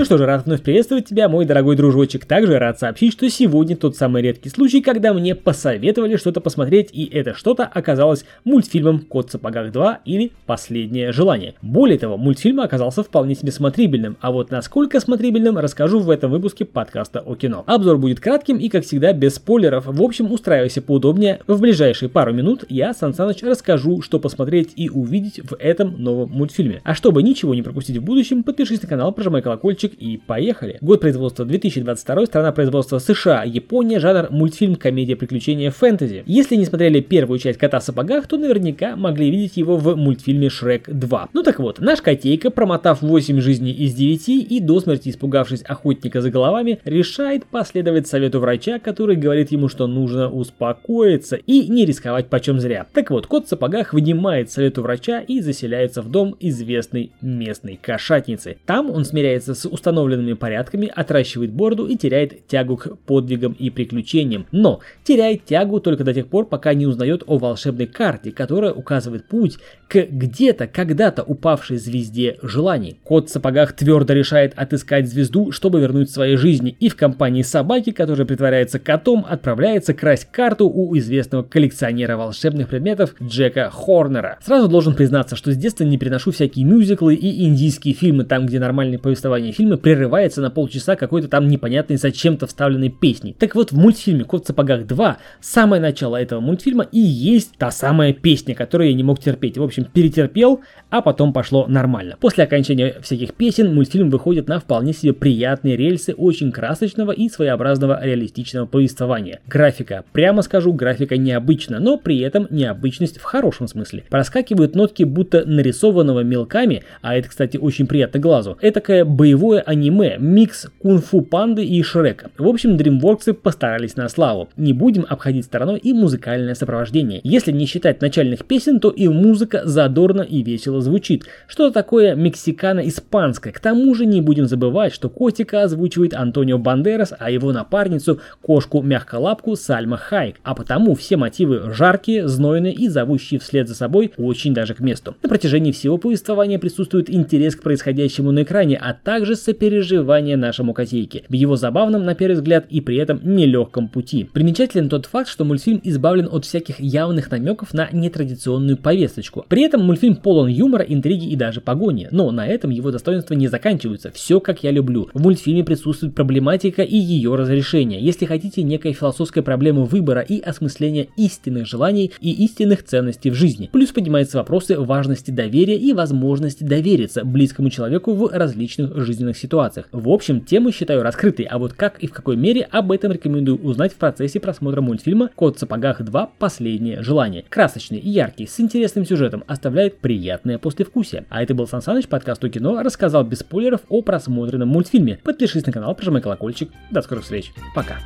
Ну что же, рад вновь приветствовать тебя, мой дорогой дружочек. Также рад сообщить, что сегодня тот самый редкий случай, когда мне посоветовали что-то посмотреть, и это что-то оказалось мультфильмом «Кот в сапогах 2» или «Последнее желание». Более того, мультфильм оказался вполне себе смотрибельным, а вот насколько смотрибельным, расскажу в этом выпуске подкаста о кино. Обзор будет кратким и, как всегда, без спойлеров. В общем, устраивайся поудобнее. В ближайшие пару минут я, Сан Саныч, расскажу, что посмотреть и увидеть в этом новом мультфильме. А чтобы ничего не пропустить в будущем, подпишись на канал, прожимай колокольчик и поехали. Год производства 2022, страна производства США, Япония, жанр мультфильм, комедия, приключения, фэнтези. Если не смотрели первую часть Кота в сапогах, то наверняка могли видеть его в мультфильме Шрек 2. Ну так вот, наш котейка, промотав 8 жизней из 9 и до смерти испугавшись охотника за головами, решает последовать совету врача, который говорит ему, что нужно успокоиться и не рисковать почем зря. Так вот, кот в сапогах вынимает совету врача и заселяется в дом известной местной кошатницы. Там он смиряется с установленными порядками, отращивает бороду и теряет тягу к подвигам и приключениям. Но теряет тягу только до тех пор, пока не узнает о волшебной карте, которая указывает путь к где-то когда-то упавшей звезде желаний. Кот в сапогах твердо решает отыскать звезду, чтобы вернуть своей жизни, и в компании собаки, которая притворяется котом, отправляется красть карту у известного коллекционера волшебных предметов Джека Хорнера. Сразу должен признаться, что с детства не переношу всякие мюзиклы и индийские фильмы, там, где нормальное повествование фильма прерывается на полчаса какой-то там непонятной зачем-то вставленной песни. Так вот, в мультфильме «Кот в сапогах 2» самое начало этого мультфильма и есть та самая песня, которую я не мог терпеть. В общем, перетерпел, а потом пошло нормально. После окончания всяких песен мультфильм выходит на вполне себе приятные рельсы очень красочного и своеобразного реалистичного повествования. Графика, прямо скажу, графика необычна, но при этом необычность в хорошем смысле. Проскакивают нотки будто нарисованного мелками, а это, кстати, очень приятно глазу. Этакое боевое аниме, микс кунг-фу панды и Шрека. В общем, DreamWorks постарались на славу. Не будем обходить стороной и музыкальное сопровождение. Если не считать начальных песен, то и музыка задорно и весело звучит. Что-то такое мексикано-испанское. К тому же не будем забывать, что котика озвучивает Антонио Бандерас, а его напарницу, кошку-мягколапку Сальма Хайк. А потому все мотивы жаркие, знойные и зовущие вслед за собой очень даже к месту. На протяжении всего повествования присутствует интерес к происходящему на экране, а также сопереживание нашему котейке в его забавном, на первый взгляд, и при этом нелегком пути. Примечателен тот факт, что мультфильм избавлен от всяких явных намеков на нетрадиционную повесточку. При этом мультфильм полон юмора, интриги и даже погони. Но на этом его достоинства не заканчиваются. Все как я люблю. В мультфильме присутствует проблематика и ее разрешение. Если хотите, некая философская проблема выбора и осмысления истинных желаний и истинных ценностей в жизни. Плюс поднимаются вопросы важности доверия и возможности довериться близкому человеку в различных жизненных ситуациях. В общем, тему считаю раскрытой, а вот как и в какой мере об этом рекомендую узнать в процессе просмотра мультфильма «Кот в сапогах 2. Последнее желание». Красочный яркий, с интересным сюжетом, оставляет приятное послевкусие. А это был Сан Саныч, подкаст о кино, рассказал без спойлеров о просмотренном мультфильме. Подпишись на канал, прожимай колокольчик. До скорых встреч. Пока.